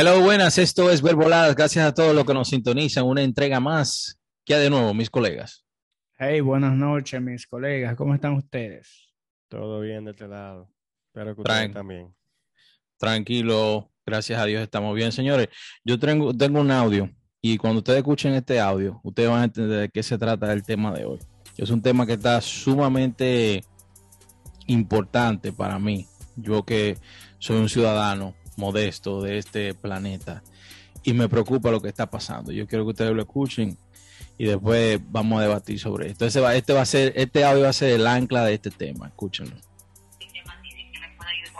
Hello, buenas. Esto es Verboladas. Gracias a todos los que nos sintonizan. Una entrega más. ¿Qué de nuevo, mis colegas? Hey, buenas noches, mis colegas. ¿Cómo están ustedes? Todo bien de este lado. Espero que ustedes también. Tranquilo. Gracias a Dios estamos bien, señores. Yo tengo, tengo un audio y cuando ustedes escuchen este audio, ustedes van a entender de qué se trata el tema de hoy. Es un tema que está sumamente importante para mí. Yo que soy un ciudadano modesto de este planeta y me preocupa lo que está pasando. Yo quiero que ustedes lo escuchen y después vamos a debatir sobre esto. Este va, a ser, este audio va a ser el ancla de este tema. Escúchenlo.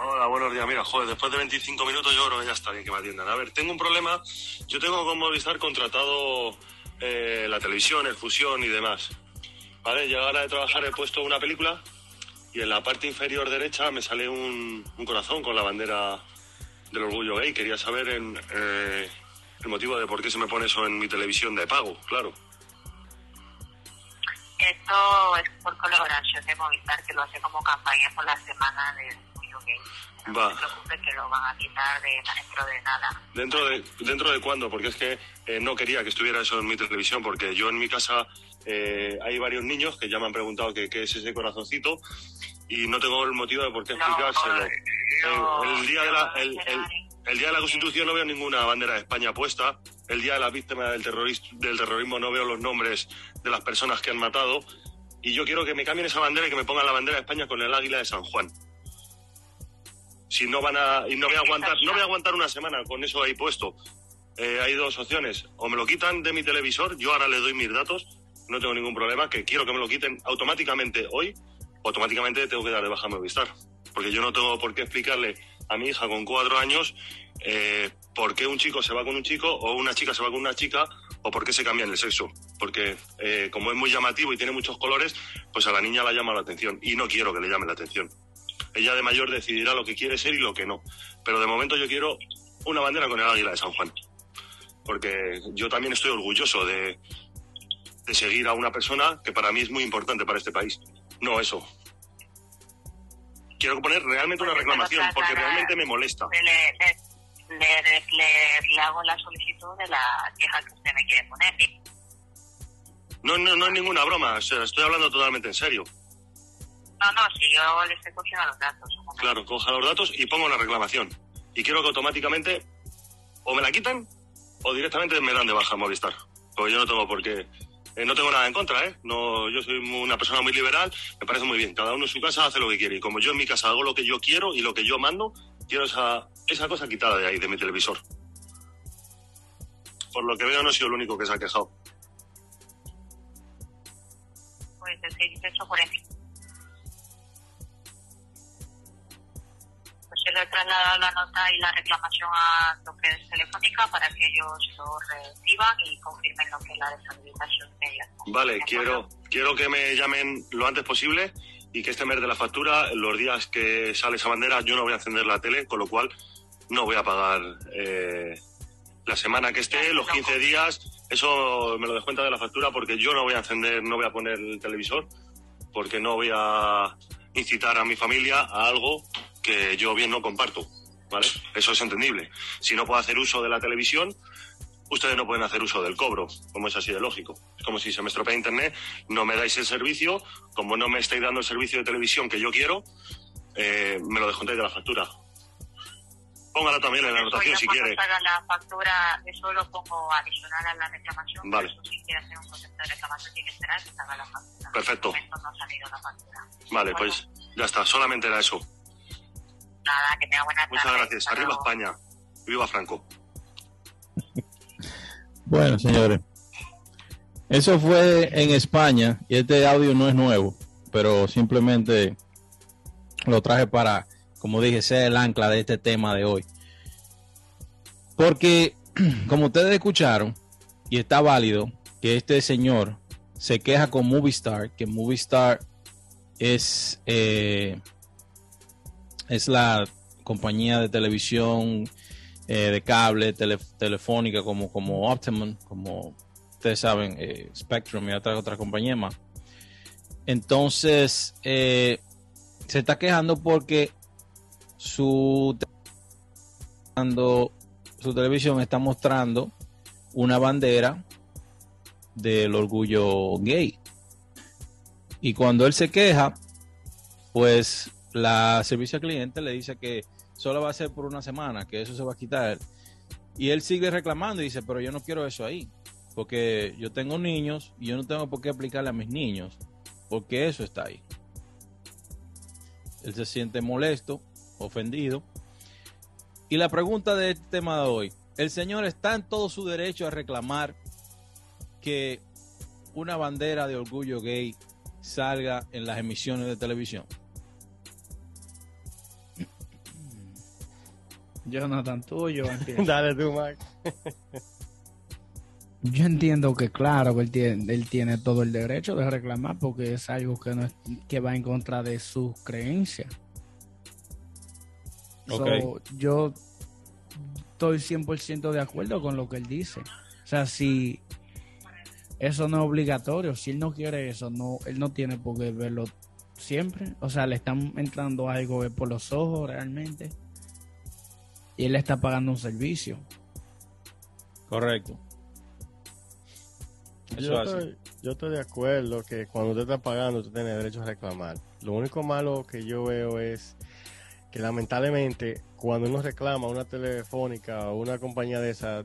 Hola, buenos días. Mira, joder, después de 25 minutos yo creo que ya está bien que me atiendan. A ver, tengo un problema. Yo tengo con Movistar contratado eh, la televisión, el fusión y demás. Vale, llegar a de trabajar he puesto una película y en la parte inferior derecha me sale un corazón con la bandera del orgullo gay. Quería saber en, eh, el motivo de por qué se me pone eso en mi televisión de pago, claro. Esto es por colaboración de Movistar, que lo hace como campaña por la semana del orgullo gay. No Va. se preocupe que lo van a quitar de, dentro de nada. ¿Dentro de, dentro de cuándo? Porque es que eh, no quería que estuviera eso en mi televisión, porque yo en mi casa eh, hay varios niños que ya me han preguntado qué es ese corazoncito y no tengo el motivo de por qué explicárselo. el, día de la, el, día de la Constitución no veo ninguna bandera de España puesta. El día de la víctima del, del terrorismo no veo los nombres de las personas que han matado. Y yo quiero que me cambien esa bandera y que me pongan la bandera de España con el águila de San Juan. Si no van a. Y no voy a aguantar, no voy a aguantar una semana con eso ahí puesto. Eh, hay dos opciones. O me lo quitan de mi televisor, yo ahora le doy mis datos, no tengo ningún problema, que quiero que me lo quiten automáticamente hoy, automáticamente tengo que dar de baja a Movistar. Porque yo no tengo por qué explicarle a mi hija con cuatro años eh, por qué un chico se va con un chico o una chica se va con una chica o por qué se cambian el sexo. Porque eh, como es muy llamativo y tiene muchos colores, pues a la niña la llama la atención. Y no quiero que le llame la atención. Ella de mayor decidirá lo que quiere ser y lo que no. Pero de momento yo quiero una bandera con el águila de San Juan. Porque yo también estoy orgulloso de, de seguir a una persona que para mí es muy importante para este país no eso. Quiero poner realmente una reclamación porque realmente me molesta. Le, le, hago la solicitud de la queja que usted me quiere poner. No, no, no es ninguna broma, estoy hablando totalmente en serio. No, no, si yo le estoy cogiendo los datos. Claro, coja los datos y pongo la reclamación. Y quiero que automáticamente o me la quitan o directamente me dan de baja Movistar. Porque yo no tengo por qué eh, no tengo nada en contra, ¿eh? No, yo soy una persona muy liberal, me parece muy bien. Cada uno en su casa hace lo que quiere. Y como yo en mi casa hago lo que yo quiero y lo que yo mando, quiero esa, cosa quitada de ahí, de mi televisor. Por lo que veo, no he sido el único que se ha quejado. Pues el 640. Le he trasladado la nota y la reclamación a lo que es Telefónica para que ellos lo reciban y confirmen lo que es la deshabilitación de ella. Vale, quiero, quiero que me llamen lo antes posible y que este mes de la factura, los días que sale esa bandera, yo no voy a encender la tele, con lo cual no voy a pagar eh, la semana que esté, los 15 días, eso me lo descuenta de la factura porque yo no voy a encender, no voy a poner el televisor, porque no voy a incitar a mi familia a algo que yo bien no comparto, ¿vale? Eso es entendible. Si no puedo hacer uso de la televisión, ustedes no pueden hacer uso del cobro, como es así de lógico. Es como si se me estropea internet, no me dais el servicio, como no me estáis dando el servicio de televisión que yo quiero, eh, me lo descontáis de la factura. Póngala también en la anotación si quiere. la factura, eso lo pongo adicional a la reclamación. Vale. si quiere hacer un concepto de reclamación, tiene que esperar que salga la factura. Perfecto. No ha salido la factura. Vale, pues ya está, solamente era eso. Nada, que tenga buena tarde. Muchas gracias. Arriba España. Viva Franco. bueno, señores. Eso fue en España y este audio no es nuevo, pero simplemente lo traje para, como dije, ser el ancla de este tema de hoy. Porque, como ustedes escucharon, y está válido, que este señor se queja con Movistar, que Movistar es eh, es la compañía de televisión eh, de cable, telefónica como, como Optimum, como ustedes saben, eh, Spectrum y otra, otra compañía más. Entonces, eh, se está quejando porque su su televisión está mostrando una bandera del orgullo gay. Y cuando él se queja, pues la servicio al cliente le dice que solo va a ser por una semana, que eso se va a quitar. Y él sigue reclamando y dice, pero yo no quiero eso ahí, porque yo tengo niños y yo no tengo por qué aplicarle a mis niños, porque eso está ahí. Él se siente molesto, ofendido. Y la pregunta de este tema de hoy, el señor está en todo su derecho a reclamar que una bandera de orgullo gay salga en las emisiones de televisión. Jonathan, tú yo Dale tú, Mike. yo entiendo que claro que él tiene, él tiene todo el derecho de reclamar porque es algo que, no que va en contra de sus creencias. yo estoy 100% de acuerdo con lo que él dice. O sea, si eso no es obligatorio, si él no quiere eso, no, él no tiene por qué verlo siempre. O sea, le están entrando algo por los ojos realmente. Y él está pagando un servicio. Correcto. Yo estoy, yo estoy, de acuerdo que cuando usted está pagando, usted tiene derecho a reclamar. Lo único malo que yo veo es que lamentablemente cuando uno reclama una telefónica o una compañía de esa,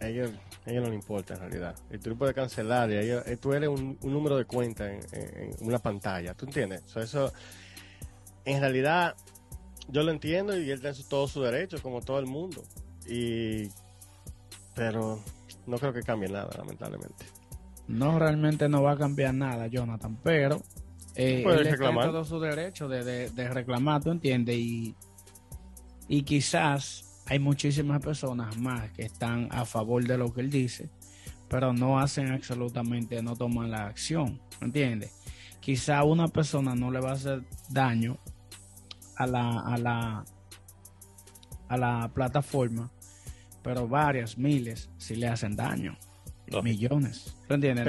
a ellos, no le importa en realidad. Y tú puedes cancelar y ellos, tú eres un, número de cuenta en, una pantalla, ¿tú entiendes? eso, en realidad, yo lo entiendo y él tiene todo su derecho, como todo el mundo. Y, pero no creo que cambie nada, lamentablemente. No, realmente no va a cambiar nada, Jonathan, pero eh, él reclamar. todo su derecho de, de, reclamar, ¿tú entiendes? Y, y quizás hay muchísimas personas más que están a favor de lo que él dice, pero no hacen absolutamente, no toman la acción, ¿entiendes? Quizá una persona no le va a hacer daño a la, a la, a la plataforma, pero varias, miles, si le hacen daño millones. ¿Tú entiendes?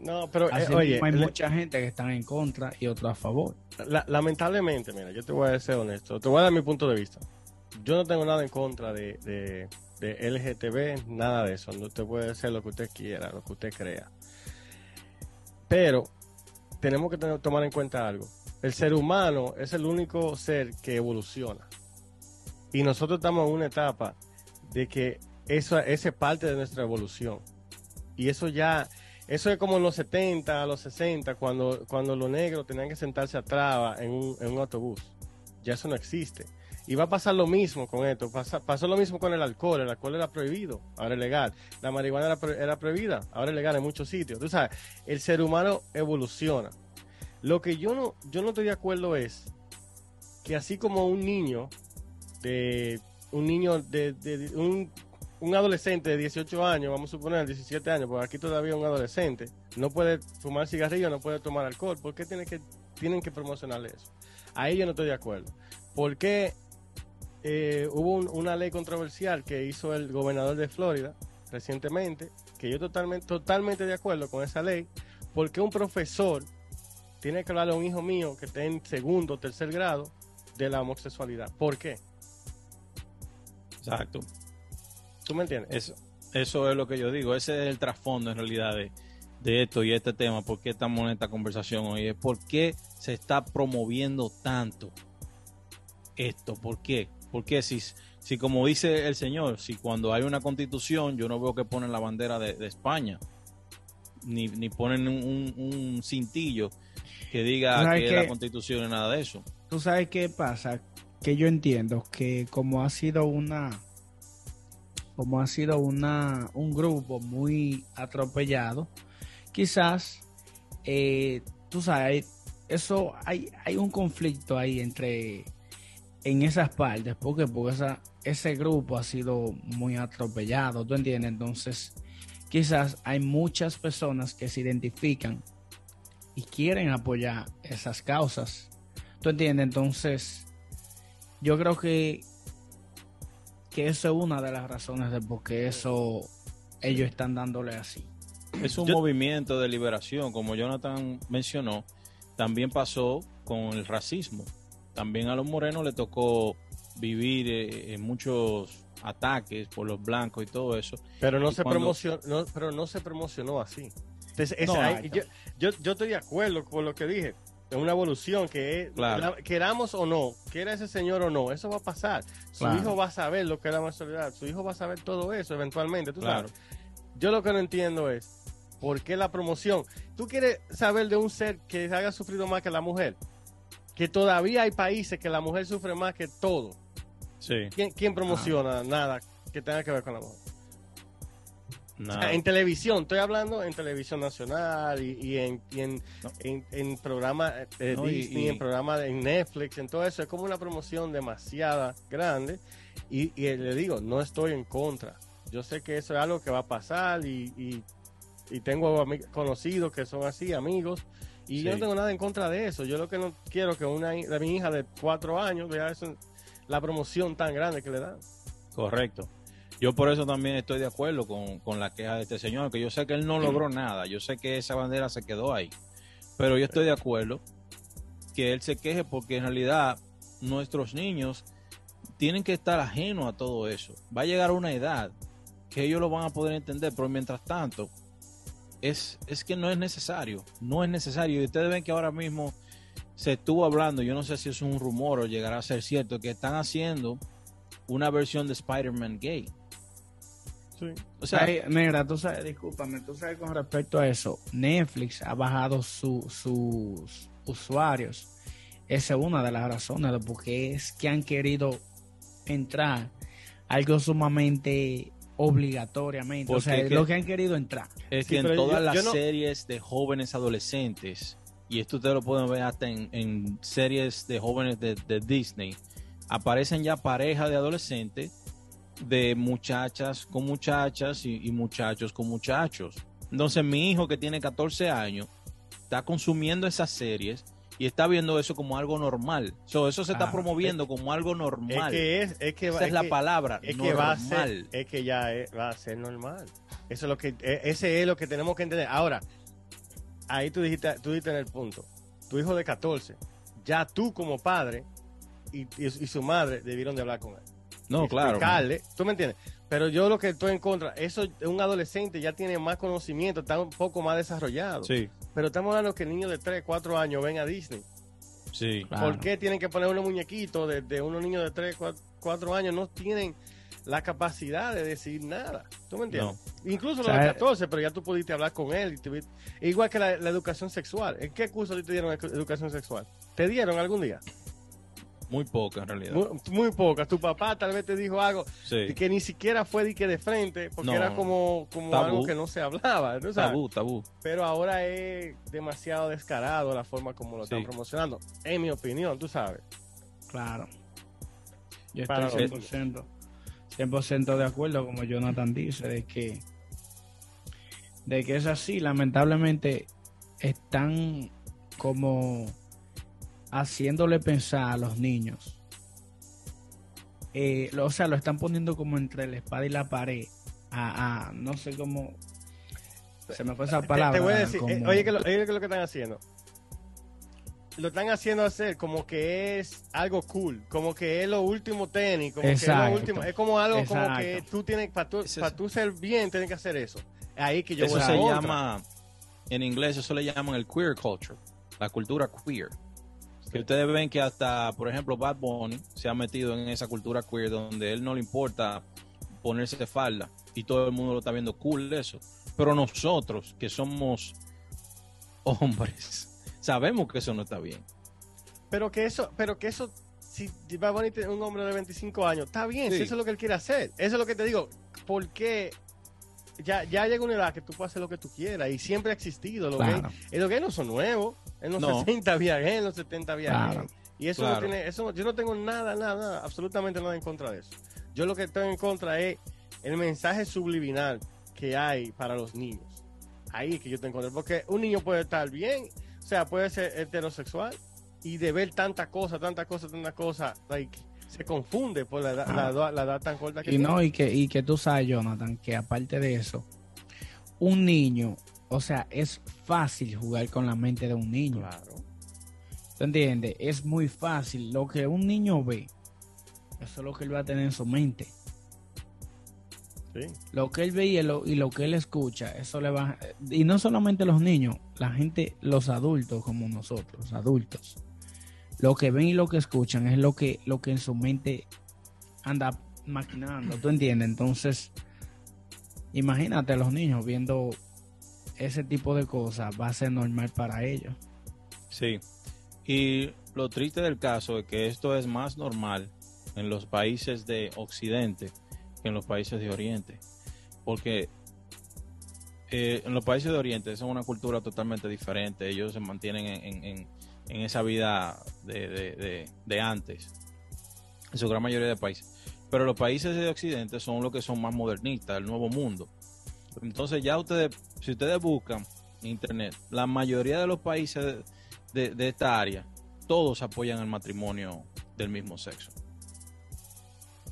No, pero eh, hay mucha gente que están en contra y otros a favor. lamentablemente, mira, yo te voy a ser honesto, te voy a dar mi punto de vista. Yo no tengo nada en contra de, de, de LGTB, nada de eso. No te puede ser lo que usted quiera, lo que usted crea. Pero tenemos que tener, tomar en cuenta algo. El ser humano es el único ser que evoluciona. Y nosotros estamos en una etapa de que eso, esa es parte de nuestra evolución y eso ya, eso es como en los 70, a los 60, cuando, cuando los negros tenían que sentarse atrás en un, en un autobús. Ya eso no existe. Y va a pasar lo mismo con esto. pasó lo mismo con el alcohol. El alcohol era prohibido, ahora es legal. La marihuana era, era, prohibida, ahora es legal en muchos sitios. Tú sabes, el ser humano evoluciona. Lo que yo no, yo no estoy de acuerdo es que así como un niño de un niño de, un un adolescente de 18 años, vamos a suponer 17 años, porque aquí todavía un adolescente, no puede fumar cigarrillo, no puede tomar alcohol, ¿por qué tiene que, tienen que promocionarle eso? Ahí yo no estoy de acuerdo. ¿Por qué eh, hubo una ley controversial que hizo el gobernador de Florida recientemente, que yo totalmente, totalmente de acuerdo con esa ley, porque un profesor tiene que hablarle a un hijo mío que esté en segundo o tercer grado de la homosexualidad? ¿Por qué? Exacto. ¿Tú me entiendes? Eso, eso es lo que yo digo. Ese es el trasfondo en realidad de, esto y este tema. ¿Por qué estamos en esta conversación hoy? Es por qué se está promoviendo tanto esto. ¿Por qué? Porque si, si como dice el señor, si cuando hay una constitución, yo no veo que ponen la bandera de, España, ni, ni ponen un, cintillo que diga que, es la constitución y nada de eso. ¿Tú sabes qué pasa? Que yo entiendo que como ha sido una como ha sido una, un grupo muy atropellado, quizás, eh, tú sabes, eso hay, hay un conflicto ahí entre, en esas partes, porque, porque esa, ese grupo ha sido muy atropellado, ¿tú entiendes? Entonces, quizás hay muchas personas que se identifican y quieren apoyar esas causas, ¿tú entiendes? Entonces, yo creo que que eso es una de las razones de por qué eso ellos están dándole así. Es un movimiento de liberación, como Jonathan mencionó, también pasó con el racismo. También a los morenos le tocó vivir eh, en muchos ataques por los blancos y todo eso. Pero no, se, promocionó, pero no se promocionó así. Yo, yo, estoy de acuerdo con lo que dije. Es una evolución que es, queramos o no, quiera ese señor o no, eso va a pasar. Su hijo va a saber lo que es la mensualidad, su hijo va a saber todo eso eventualmente, tú sabes. Yo lo que no entiendo es, ¿por qué la promoción? ¿Tú quieres saber de un ser que haya sufrido más que la mujer? Que todavía hay países que la mujer sufre más que todo. Sí. ¿Quién, promociona nada que tenga que ver con la mujer? En televisión, estoy hablando en televisión nacional y, en, en, programas de Disney, en programas en Netflix, en todo eso. Es como una promoción demasiada grande. Y, le digo, no estoy en contra. Yo sé que eso es algo que va a pasar y, tengo conocidos que son así, amigos. Y yo no tengo nada en contra de eso. Yo lo que no quiero que una de mi hija de cuatro años vea eso, la promoción tan grande que le dan. Correcto. Yo por eso también estoy de acuerdo con, la queja de este señor, que yo sé que él no logró nada, yo sé que esa bandera se quedó ahí, pero yo estoy de acuerdo que él se queje porque en realidad nuestros niños tienen que estar ajenos a todo eso. Va a llegar una edad que ellos lo van a poder entender, pero mientras tanto, es, es que no es necesario, no es necesario. Y ustedes ven que ahora mismo se estuvo hablando, yo no sé si es un rumor o llegará a ser cierto, que están haciendo una versión de Spider-Man gay. O sea, negra, tú sabes, discúlpame, tú sabes con respecto a eso, Netflix ha bajado sus usuarios. Esa es una de las razones de por qué es que han querido entrar algo sumamente obligatoriamente. o sea, lo que han querido entrar. Es que en todas las series de jóvenes adolescentes, y esto ustedes lo pueden ver hasta en, series de jóvenes de, de Disney, aparecen ya parejas de adolescentes de muchachas con muchachas y, muchachos con muchachos. Entonces mi hijo que tiene 14 años está consumiendo esas series y está viendo eso como algo normal. eso se está promoviendo como algo normal. Es que es, que Esa es, la palabra. Es que va a ser, es que ya va a ser normal. Eso es lo que, e, ese es lo que tenemos que entender. Ahora, ahí tú dijiste, tú dijiste en el punto. Tu hijo de 14, ya tú como padre y, y su madre debieron de hablar con él. No, claro. ¿Tú me entiendes? Pero yo lo que estoy en contra, eso un adolescente ya tiene más conocimiento, está un poco más desarrollado. Sí. Pero estamos hablando que niños de 3, 4 años ven a Disney. Sí. ¿Por qué tienen que poner unos muñequitos de, unos niños de 3, 4, años? No tienen la capacidad de decir nada. ¿Tú me entiendes? Incluso los de 14, pero ya tú pudiste hablar con él. igual que la, educación sexual. ¿En qué curso te dieron educación sexual? ¿Te dieron algún día? Muy poca en realidad. Muy, poca. Tu papá tal vez te dijo algo que ni siquiera fue de que de frente, porque era como, como algo que no se hablaba. Tabú, tabú. Pero ahora es demasiado descarado la forma como lo están promocionando. En mi opinión, tú sabes. Claro. Yo estoy 100%, 100 de acuerdo, como Jonathan dice, de que, de que es así. Lamentablemente están como haciéndole pensar a los niños. Eh, o sea, lo están poniendo como entre la espada y la pared. A, no sé cómo. Se me fue esa palabra. Te, voy a decir, eh, oye, que lo, oye, que lo que están haciendo. Lo están haciendo hacer como que es algo cool, como que es lo último tenis, como que es lo último. Es como algo como que tú tienes, para tú, para tú ser bien, tienes que hacer eso. Ahí que yo eso se llama, en inglés, eso le llaman el queer culture, la cultura queer. Que ustedes ven que hasta, por ejemplo, Bad Bunny se ha metido en esa cultura queer donde él no le importa ponerse de falda y todo el mundo lo está viendo cool eso. Pero nosotros, que somos hombres, sabemos que eso no está bien. Pero que eso, pero que eso, si Bad Bunny es un hombre de 25 años, está bien, si eso es lo que él quiere hacer. Eso es lo que te digo. ¿Por qué ya, ya llega una edad que tú puedes hacer lo que tú quieras y siempre ha existido. Los, gays, los gays no son nuevos. En los 60 había gays, en los 70 había Y eso no tiene, eso yo no tengo nada, nada, absolutamente nada en contra de eso. Yo lo que tengo en contra es el mensaje subliminal que hay para los niños. Ahí es que yo tengo en contra. Porque un niño puede estar bien, o sea, puede ser heterosexual y de ver tanta cosa, tanta cosa, tanta cosa, like, se confunde por la, edad tan corta que y no y que y que tú sabes Jonathan que aparte de eso un niño o sea es fácil jugar con la mente de un niño claro ¿te entiendes? es muy fácil lo que un niño ve eso es lo que él va a tener en su mente Lo que él ve y lo, y lo que él escucha, eso le va... Y no solamente los niños, la gente, los adultos como nosotros, adultos. Lo que ven y lo que escuchan es lo que, lo que en su mente anda maquinando, ¿tú entiendes? Entonces, imagínate a los niños viendo ese tipo de cosas, va a ser normal para ellos. Sí, y lo triste del caso es que esto es más normal en los países de Occidente que en los países de Oriente. Porque eh, en los países de Oriente es una cultura totalmente diferente. Ellos se mantienen en, esa vida de, de, antes, en su gran mayoría de países. Pero los países de Occidente son los que son más modernistas, el nuevo mundo. Entonces ya ustedes, si ustedes buscan internet, la mayoría de los países de esta área todos apoyan el matrimonio del mismo sexo.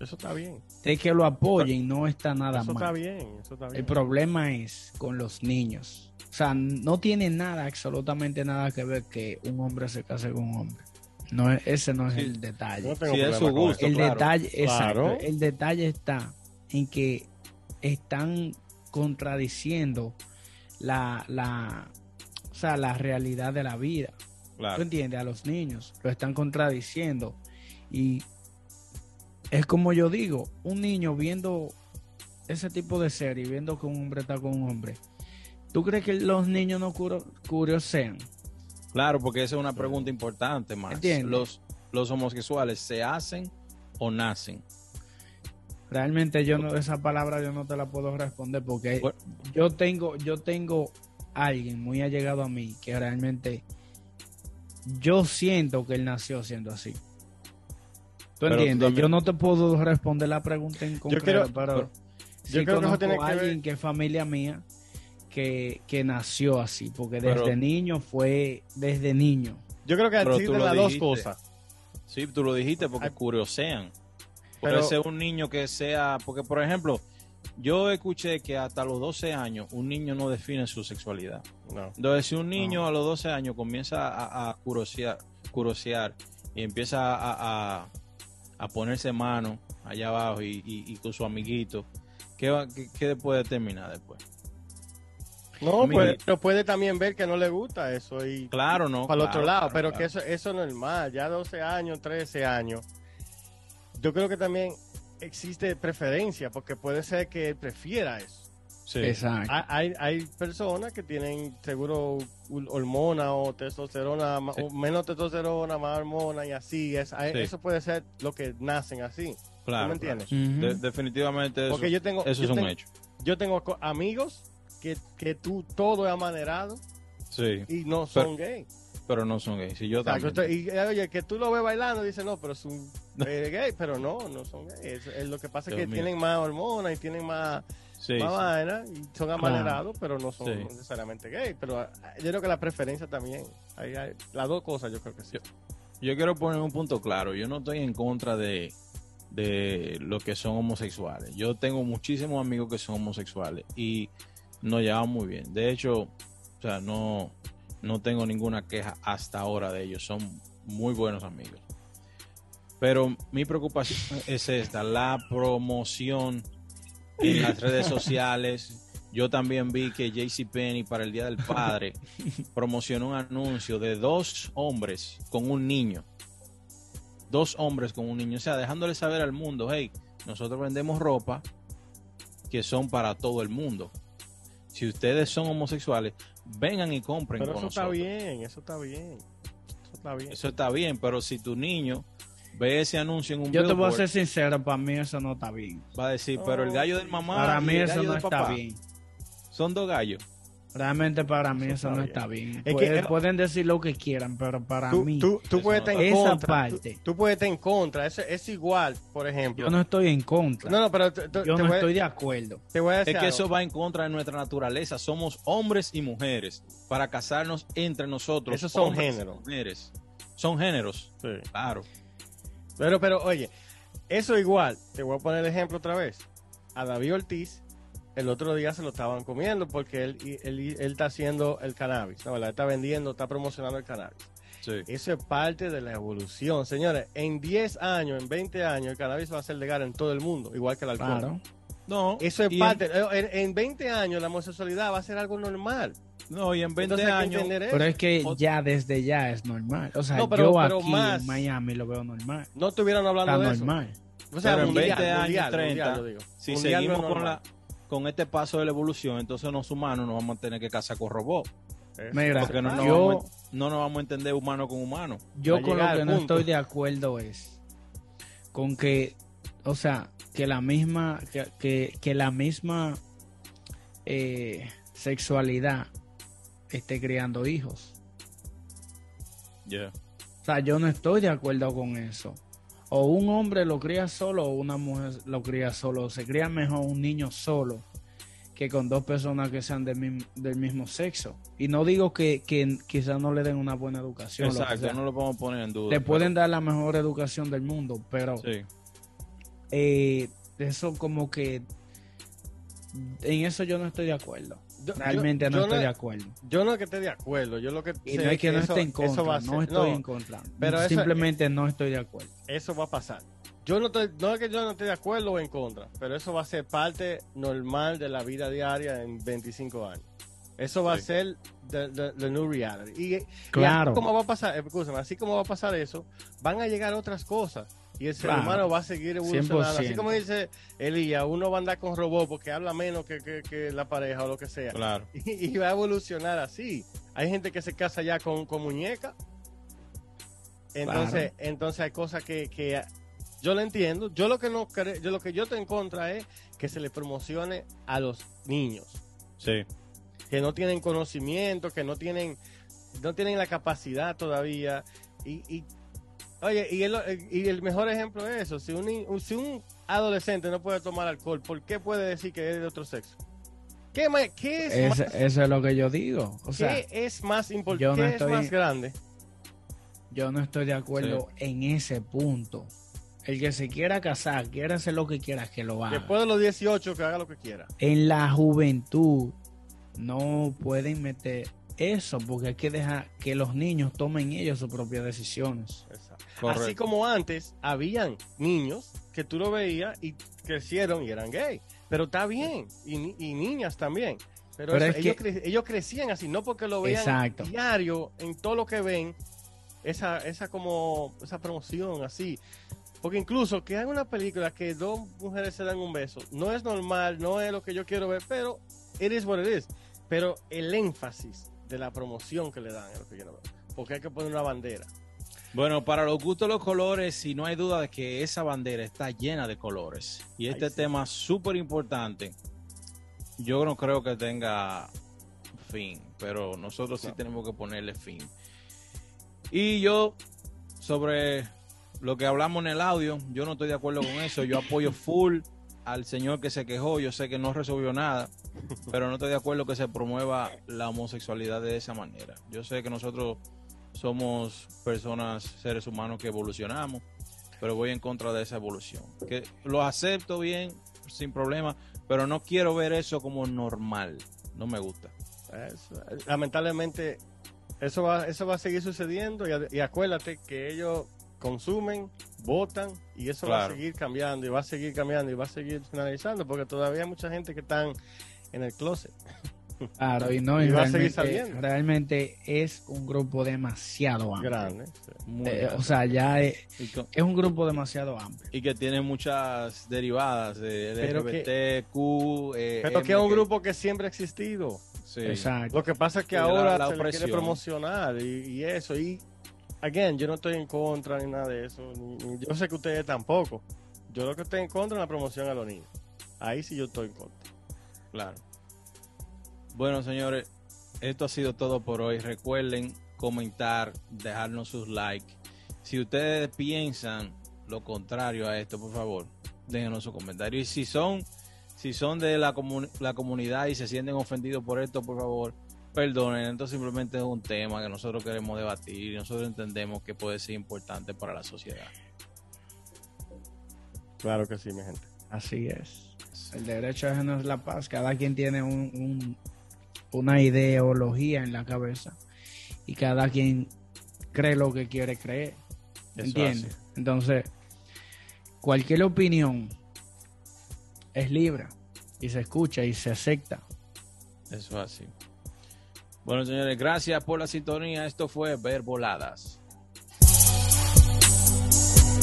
Eso está bien. De que lo apoyen no está nada eso mal. Está bien, eso está bien. El problema es con los niños. O sea, no tiene nada, absolutamente nada que ver que un hombre se case con un hombre. No, ese no es el detalle. No es su gusto, el detalle, exacto, el detalle está en que están contradiciendo la, la, o sea, la realidad de la vida. ¿Tú entiendes? A los niños lo están contradiciendo. Y es como yo digo, un niño viendo ese tipo de serie, viendo que un hombre está con un hombre, ¿tú crees que los niños no curiosean? Claro, porque esa es una pregunta importante más. Los, los homosexuales se hacen o nacen. Realmente yo no, esa palabra yo no te la puedo responder porque yo tengo, yo tengo alguien muy allegado a mí que realmente yo siento que él nació siendo así. ¿Tú entiendes? Yo no te puedo responder la pregunta en concreto, pero, yo creo que tiene alguien que, es familia mía que, nació así, porque desde niño fue desde niño. Yo creo que existen las dos cosas. Sí, tú lo dijiste porque curiosean. Puede ser un niño que sea, porque por ejemplo, yo escuché que hasta los 12 años un niño no define su sexualidad. Entonces, si un niño a los 12 años comienza a, a curosear, y empieza a, ponerse mano allá abajo y, con su amiguito, ¿qué, qué, puede terminar después? No, pues, pero puede también ver que no le gusta eso y claro, no, para el otro lado, pero que eso, eso es normal, ya 12 años, 13 años. Yo creo que también existe preferencia, porque puede ser que él prefiera eso. Sí. Exacto. Hay, hay personas que tienen seguro hormona o testosterona, o menos testosterona, más hormona y así. Es, Eso puede ser lo que nacen así. Claro. me entiendes? definitivamente Porque eso, yo tengo, eso es un hecho. Yo tengo amigos que, que tú todo es amanerado sí. y no son gay pero no son gays. Y yo también. Y oye, que tú lo ves bailando, dice no, pero es un gay, pero no, no son gays. lo que pasa es que tienen más hormonas y tienen más, sí, vaina y son amanerados, pero no son necesariamente gays. Pero ah, yo creo que la preferencia también, hay, las dos cosas yo creo que sí. Yo, quiero poner un punto claro, yo no estoy en contra de, de lo que son homosexuales. Yo tengo muchísimos amigos que son homosexuales y nos llevamos muy bien. De hecho, o sea, no no tengo ninguna queja hasta ahora de ellos. Son muy buenos amigos. Pero mi preocupación es esta, la promoción en las redes sociales. Yo también vi que JCPenney para el Día del Padre promocionó un anuncio de dos hombres con un niño. Dos hombres con un niño. O sea, dejándole saber al mundo, hey, nosotros vendemos ropa que son para todo el mundo. Si ustedes son homosexuales, vengan y compren pero eso está bien, eso está bien. Eso está bien. Eso está bien, pero si tu niño ve ese anuncio en un Yo te voy a ser sincero, para mí eso no está bien. Va a decir, pero el gallo del mamá Para mí eso no está bien. Son dos gallos. Realmente para mí eso, no está bien. pueden decir lo que quieran, pero para mí tú, puedes estar en esa contra, parte. Tú, puedes estar en contra. Es, es igual, por ejemplo. Yo no estoy en contra. No, no, pero yo no estoy de acuerdo. Te voy a decir es que eso va en contra de nuestra naturaleza. Somos hombres y mujeres para casarnos entre nosotros. Esos son géneros. Mujeres. Son géneros. Sí. Claro. Pero, pero, oye, eso igual. Te voy a poner el ejemplo otra vez. A David Ortiz el otro día se lo estaban comiendo porque él, él, está haciendo el cannabis, ¿no? está vendiendo, está promocionando el cannabis. Eso es parte de la evolución. Señores, en 10 años, en 20 años, el cannabis va a ser legal en todo el mundo, igual que el alcohol. No. Eso es parte. En, en, 20 años la homosexualidad va a ser algo normal. No, y en 20 años. Pero es que ya desde ya es normal. O sea, yo aquí en Miami lo veo normal. No estuvieran hablando de normal. eso. O sea, pero en 20 años, 30, si seguimos con, la, con este paso de la evolución, entonces los humanos nos vamos a tener que casar con robots. Mira, porque no, yo, no nos vamos a entender humano con humano. Yo con lo que no estoy de acuerdo es con que, o sea, que la misma, que, que, la misma eh, sexualidad esté criando hijos. O sea, yo no estoy de acuerdo con eso. O un hombre lo cría solo o una mujer lo cría solo. Se cría mejor un niño solo que con dos personas que sean del, del mismo sexo. Y no digo que, quizás no le den una buena educación. Exacto, no lo podemos poner en duda. Le pueden dar la mejor educación del mundo, pero eh, eso como que en eso yo no estoy de acuerdo. Realmente no estoy de acuerdo. Yo no es que esté de acuerdo, yo lo que y no es que, no esté en contra, no estoy en contra. Pero simplemente no estoy de acuerdo. Eso va a pasar. Yo no, estoy, no es que yo no esté de acuerdo o en contra, pero eso va a ser parte normal de la vida diaria en 25 años. Eso va a ser the, new reality. Y, claro. así va a pasar, así como va a pasar eso, van a llegar otras cosas y el ser humano va a seguir evolucionando. Así como dice Elías, uno va a andar con robots porque habla menos que, la pareja o lo que sea. Claro. Y, va a evolucionar así. Hay gente que se casa ya con, con muñeca. Entonces, entonces hay cosas que, que yo lo entiendo. Yo lo que no yo lo que yo te en contra es que se le promocione a los niños. Sí. Que no tienen conocimiento, que no tienen no tienen la capacidad todavía y, y Oye, y el, y el mejor ejemplo es eso. Si un, si un adolescente no puede tomar alcohol, ¿por qué puede decir que es de otro sexo? ¿Qué, qué es, Eso es lo que yo digo. O ¿Qué es más importante? ¿Qué es más grande? Yo no estoy de acuerdo en ese punto. El que se quiera casar, quiera hacer lo que quiera, que lo haga. Después de los 18, que haga lo que quiera. En la juventud no pueden meter eso porque hay que dejar que los niños tomen ellos sus propias decisiones. Así como antes habían niños que tú lo veías y crecieron y eran gay. Pero está bien. Y, niñas también. Pero, ellos, crecían así, no porque lo vean diario en todo lo que ven, esa, esa como esa promoción así. Porque incluso que hagan una película que dos mujeres se dan un beso, no es normal, no es lo que yo quiero ver, pero it is what it is. Pero el énfasis de la promoción que le dan es lo que yo no veo. Porque hay que poner una bandera. Bueno, para los gustos los colores, y no hay duda de que esa bandera está llena de colores. Y este tema súper importante, yo no creo que tenga fin, pero nosotros sí tenemos que ponerle fin. Y yo, sobre lo que hablamos en el audio, yo no estoy de acuerdo con eso. Yo apoyo full al señor que se quejó. Yo sé que no resolvió nada, pero no estoy de acuerdo que se promueva la homosexualidad de esa manera. Yo sé que nosotros somos personas, seres humanos que evolucionamos, pero voy en contra de esa evolución. Que lo acepto bien, sin problema, pero no quiero ver eso como normal. No me gusta. lamentablemente, eso va, eso va a seguir sucediendo y, acuérdate que ellos consumen, votan y eso va a seguir cambiando y va a seguir cambiando y va a seguir finalizando porque todavía hay mucha gente que están en el closet. Claro, y no, realmente, es un grupo demasiado amplio. Grande. Eh, o sea, ya es, un grupo demasiado amplio. Y que tiene muchas derivadas de LGBTQ. Eh, pero que es un grupo que siempre ha existido. Exacto. Lo que pasa es que ahora se le quiere promocionar y, eso. Y, again, yo no estoy en contra ni nada de eso. yo sé que ustedes tampoco. Yo lo que estoy en contra es la promoción a los niños. Ahí sí yo estoy en contra. Claro. Bueno, señores, esto ha sido todo por hoy. Recuerden comentar, dejarnos sus likes. Si ustedes piensan lo contrario a esto, por favor, déjenos su comentario. Y si son, si son de la, la comunidad y se sienten ofendidos por esto, por favor, perdonen. Esto simplemente es un tema que nosotros queremos debatir y nosotros entendemos que puede ser importante para la sociedad. Claro que sí, mi gente. Así es. El derecho a es la paz. Cada quien tiene un, una ideología en la cabeza y cada quien cree lo que quiere creer. ¿Entiendes? Entonces, cualquier opinión es libre y se escucha y se acepta. Eso así. Bueno, señores, gracias por la sintonía. Esto fue Ver Voladas.